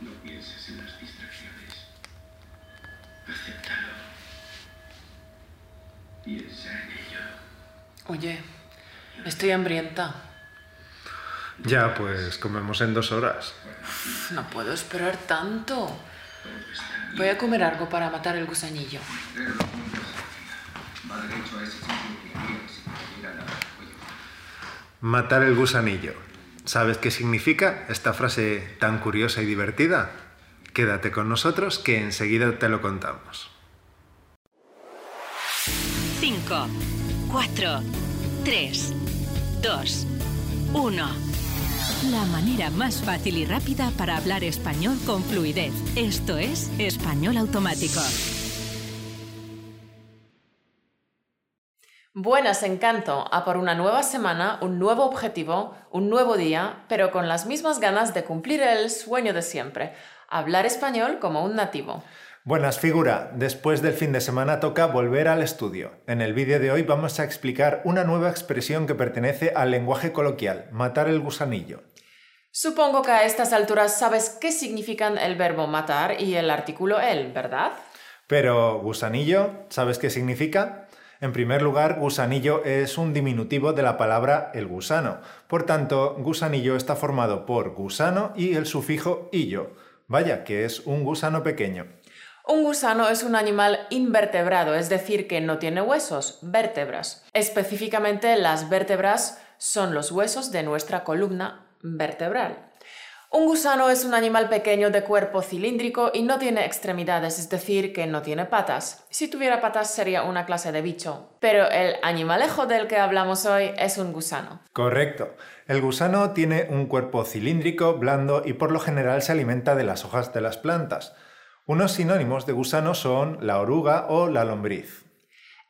No pienses en las distracciones. Acéptalo. Piensa en ello. Oye, estoy hambrienta. Ya, pues comemos en dos horas. No puedo esperar tanto. Voy a comer algo para matar el gusanillo. Matar el gusanillo. ¿Sabes qué significa esta frase tan curiosa y divertida? Quédate con nosotros que enseguida te lo contamos. 5, 4, 3, 2, 1. La manera más fácil y rápida para hablar español con fluidez. Esto es Español Automático. Buenas, encanto. A por una nueva semana, un nuevo objetivo, un nuevo día, pero con las mismas ganas de cumplir el sueño de siempre. Hablar español como un nativo. Buenas, figura. Después del fin de semana toca volver al estudio. En el vídeo de hoy vamos a explicar una nueva expresión que pertenece al lenguaje coloquial, matar el gusanillo. Supongo que a estas alturas sabes qué significan el verbo matar y el artículo el, ¿verdad? Pero gusanillo, ¿sabes qué significa? En primer lugar, gusanillo es un diminutivo de la palabra el gusano. Por tanto, gusanillo está formado por gusano y el sufijo illo. Vaya, que es un gusano pequeño. Un gusano es un animal invertebrado, es decir, que no tiene huesos, vértebras. Específicamente, las vértebras son los huesos de nuestra columna vertebral. Un gusano es un animal pequeño de cuerpo cilíndrico y no tiene extremidades, es decir, que no tiene patas. Si tuviera patas sería una clase de bicho. Pero el animalejo del que hablamos hoy es un gusano. Correcto. El gusano tiene un cuerpo cilíndrico, blando y por lo general se alimenta de las hojas de las plantas. Unos sinónimos de gusano son la oruga o la lombriz.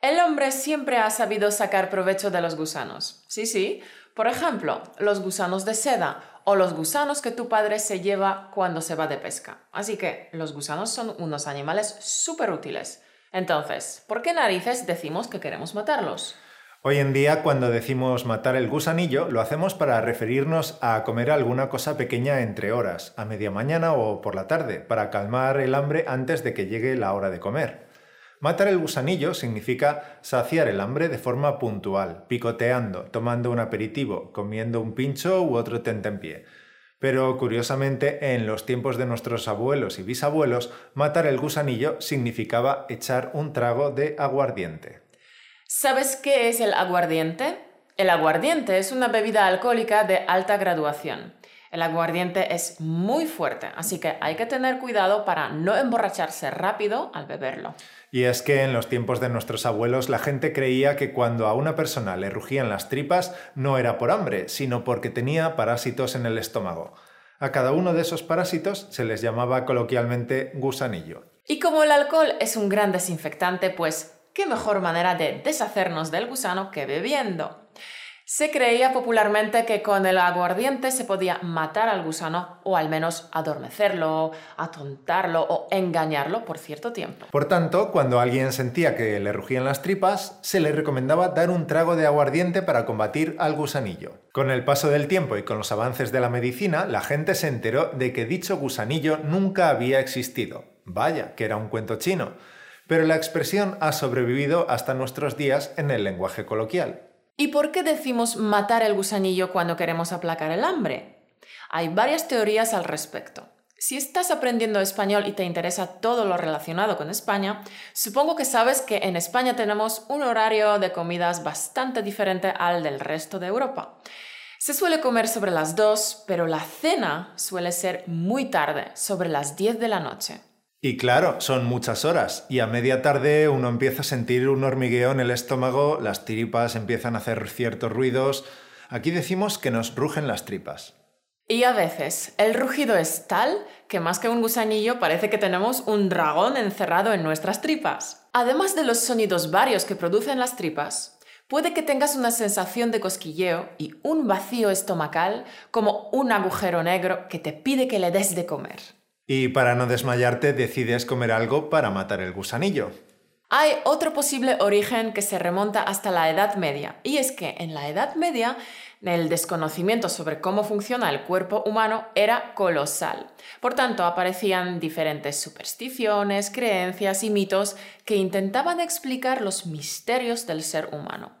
El hombre siempre ha sabido sacar provecho de los gusanos. Sí, sí. Por ejemplo, los gusanos de seda o los gusanos que tu padre se lleva cuando se va de pesca. Así que los gusanos son unos animales súper útiles. Entonces, ¿por qué narices decimos que queremos matarlos? Hoy en día, cuando decimos matar el gusanillo, lo hacemos para referirnos a comer alguna cosa pequeña entre horas, a media mañana o por la tarde, para calmar el hambre antes de que llegue la hora de comer. Matar el gusanillo significa saciar el hambre de forma puntual, picoteando, tomando un aperitivo, comiendo un pincho u otro tentempié. Pero curiosamente, en los tiempos de nuestros abuelos y bisabuelos, matar el gusanillo significaba echar un trago de aguardiente. ¿Sabes qué es el aguardiente? El aguardiente es una bebida alcohólica de alta graduación. El aguardiente es muy fuerte, así que hay que tener cuidado para no emborracharse rápido al beberlo. Y es que en los tiempos de nuestros abuelos la gente creía que cuando a una persona le rugían las tripas no era por hambre, sino porque tenía parásitos en el estómago. A cada uno de esos parásitos se les llamaba coloquialmente gusanillo. Y como el alcohol es un gran desinfectante, pues qué mejor manera de deshacernos del gusano que bebiendo. Se creía popularmente que con el aguardiente se podía matar al gusano o al menos adormecerlo, atontarlo o engañarlo por cierto tiempo. Por tanto, cuando alguien sentía que le rugían las tripas, se le recomendaba dar un trago de aguardiente para combatir al gusanillo. Con el paso del tiempo y con los avances de la medicina, la gente se enteró de que dicho gusanillo nunca había existido. Vaya, que era un cuento chino. Pero la expresión ha sobrevivido hasta nuestros días en el lenguaje coloquial. ¿Y por qué decimos matar el gusanillo cuando queremos aplacar el hambre? Hay varias teorías al respecto. Si estás aprendiendo español y te interesa todo lo relacionado con España, supongo que sabes que en España tenemos un horario de comidas bastante diferente al del resto de Europa. Se suele comer sobre las 2, pero la cena suele ser muy tarde, sobre las 10 de la noche. Y claro, son muchas horas y a media tarde uno empieza a sentir un hormigueo en el estómago, las tripas empiezan a hacer ciertos ruidos. Aquí decimos que nos rugen las tripas. Y a veces el rugido es tal que más que un gusanillo parece que tenemos un dragón encerrado en nuestras tripas. Además de los sonidos varios que producen las tripas, puede que tengas una sensación de cosquilleo y un vacío estomacal como un agujero negro que te pide que le des de comer. Y para no desmayarte decides comer algo para matar el gusanillo. Hay otro posible origen que se remonta hasta la Edad Media, y es que en la Edad Media El desconocimiento sobre cómo funciona el cuerpo humano era colosal. Por tanto, aparecían diferentes supersticiones, creencias y mitos que intentaban explicar los misterios del ser humano.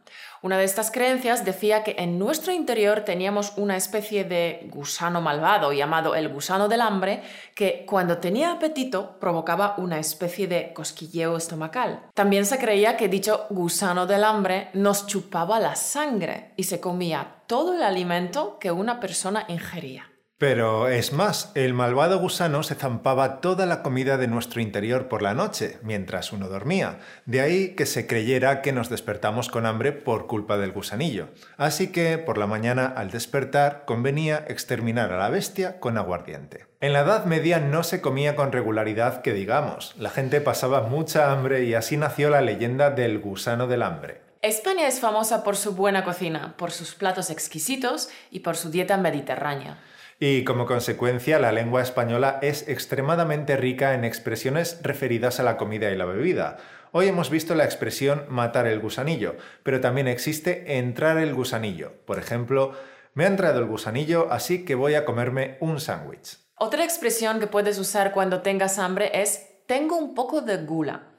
Una de estas creencias decía que en nuestro interior teníamos una especie de gusano malvado llamado el gusano del hambre que cuando tenía apetito provocaba una especie de cosquilleo estomacal. También se creía que dicho gusano del hambre nos chupaba la sangre y se comía todo el alimento que una persona ingería. Pero es más, el malvado gusano se zampaba toda la comida de nuestro interior por la noche, mientras uno dormía. De ahí que se creyera que nos despertamos con hambre por culpa del gusanillo. Así que por la mañana al despertar convenía exterminar a la bestia con aguardiente. En la Edad Media no se comía con regularidad que digamos. La gente pasaba mucha hambre y así nació la leyenda del gusano del hambre. España es famosa por su buena cocina, por sus platos exquisitos y por su dieta mediterránea. Y como consecuencia, la lengua española es extremadamente rica en expresiones referidas a la comida y la bebida. Hoy hemos visto la expresión matar el gusanillo, pero también existe entrar el gusanillo. Por ejemplo, me ha entrado el gusanillo, así que voy a comerme un sándwich. Otra expresión que puedes usar cuando tengas hambre es tengo un poco de gula.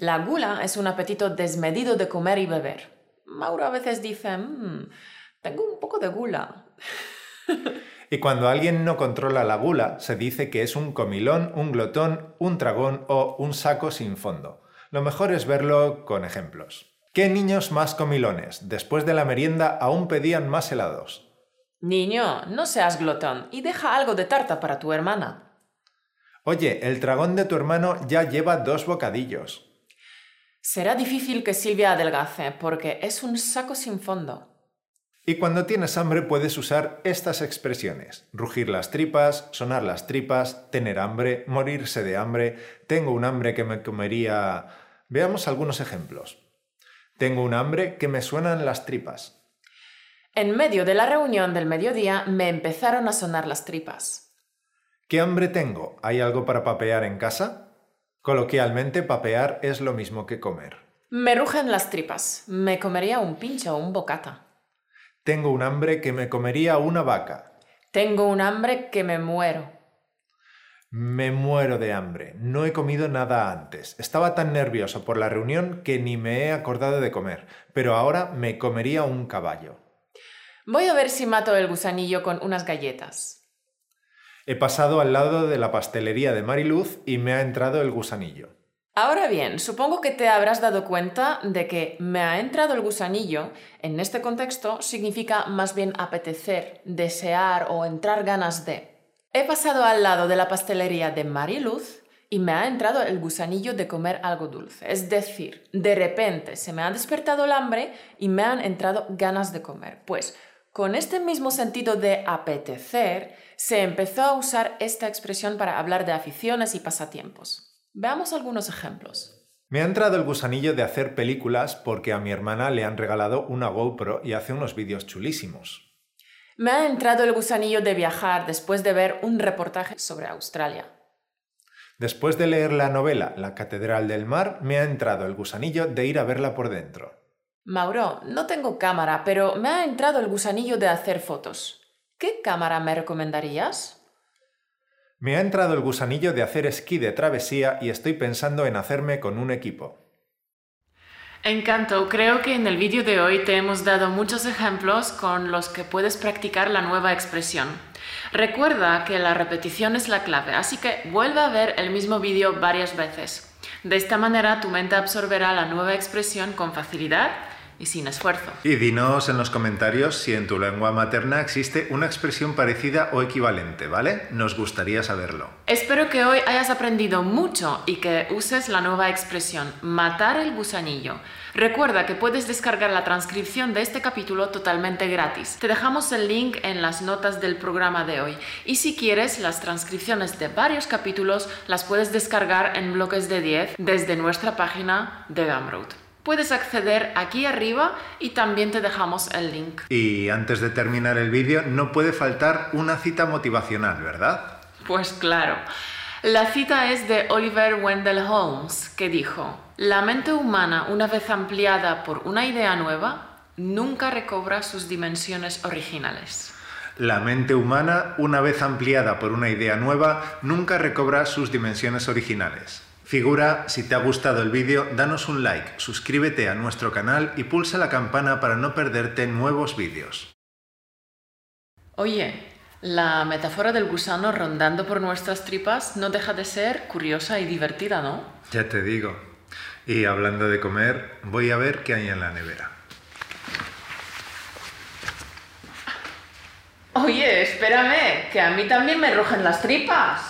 La gula es un apetito desmedido de comer y beber. Mauro a veces dice, mmm, tengo un poco de gula. Y cuando alguien no controla la gula, se dice que es un comilón, un glotón, un tragón o un saco sin fondo. Lo mejor es verlo con ejemplos. ¿Qué niños más comilones? Después de la merienda aún pedían más helados. Niño, no seas glotón y deja algo de tarta para tu hermana. Oye, el tragón de tu hermano ya lleva dos bocadillos. Será difícil que Silvia adelgace porque es un saco sin fondo. Y cuando tienes hambre puedes usar estas expresiones. Rugir las tripas, sonar las tripas, tener hambre, morirse de hambre, tengo un hambre que me comería... Veamos algunos ejemplos. Tengo un hambre que me suenan las tripas. En medio de la reunión del mediodía me empezaron a sonar las tripas. ¿Qué hambre tengo? ¿Hay algo para papear en casa? Coloquialmente, papear es lo mismo que comer. Me rugen las tripas. Me comería un pincho o un bocata. Tengo un hambre que me comería una vaca. Tengo un hambre que me muero. Me muero de hambre. No he comido nada antes. Estaba tan nervioso por la reunión que ni me he acordado de comer, pero ahora me comería un caballo. Voy a ver si mato el gusanillo con unas galletas. He pasado al lado de la pastelería de Mariluz y me ha entrado el gusanillo. Ahora bien, supongo que te habrás dado cuenta de que me ha entrado el gusanillo, en este contexto significa más bien apetecer, desear o entrar ganas de. He pasado al lado de la pastelería de Mariluz y me ha entrado el gusanillo de comer algo dulce. Es decir, de repente se me ha despertado el hambre y me han entrado ganas de comer. Pues con este mismo sentido de apetecer, se empezó a usar esta expresión para hablar de aficiones y pasatiempos. Veamos algunos ejemplos. Me ha entrado el gusanillo de hacer películas porque a mi hermana le han regalado una GoPro y hace unos vídeos chulísimos. Me ha entrado el gusanillo de viajar después de ver un reportaje sobre Australia. Después de leer la novela La Catedral del Mar, me ha entrado el gusanillo de ir a verla por dentro. Mauro, no tengo cámara, pero me ha entrado el gusanillo de hacer fotos. ¿Qué cámara me recomendarías? Me ha entrado el gusanillo de hacer esquí de travesía y estoy pensando en hacerme con un equipo. Encanto, creo que en el vídeo de hoy te hemos dado muchos ejemplos con los que puedes practicar la nueva expresión. Recuerda que la repetición es la clave, así que vuelve a ver el mismo vídeo varias veces. De esta manera tu mente absorberá la nueva expresión con facilidad y sin esfuerzo. Y dinos en los comentarios si en tu lengua materna existe una expresión parecida o equivalente, ¿vale? Nos gustaría saberlo. Espero que hoy hayas aprendido mucho y que uses la nueva expresión matar el gusanillo. Recuerda que puedes descargar la transcripción de este capítulo totalmente gratis. Te dejamos el link en las notas del programa de hoy. Y si quieres las transcripciones de varios capítulos, las puedes descargar en bloques de 10 desde nuestra página de Gumroad. Puedes acceder aquí arriba y también te dejamos el link. Y antes de terminar el vídeo, no puede faltar una cita motivacional, ¿verdad? Pues claro. La cita es de Oliver Wendell Holmes, que dijo, La mente humana, una vez ampliada por una idea nueva, nunca recobra sus dimensiones originales. La mente humana, una vez ampliada por una idea nueva, nunca recobra sus dimensiones originales. Figura, si te ha gustado el vídeo, danos un like, suscríbete a nuestro canal y pulsa la campana para no perderte nuevos vídeos. Oye, la metáfora del gusano rondando por nuestras tripas no deja de ser curiosa y divertida, ¿no? Ya te digo. Y hablando de comer, voy a ver qué hay en la nevera. Oye, espérame, que a mí también me rugen las tripas.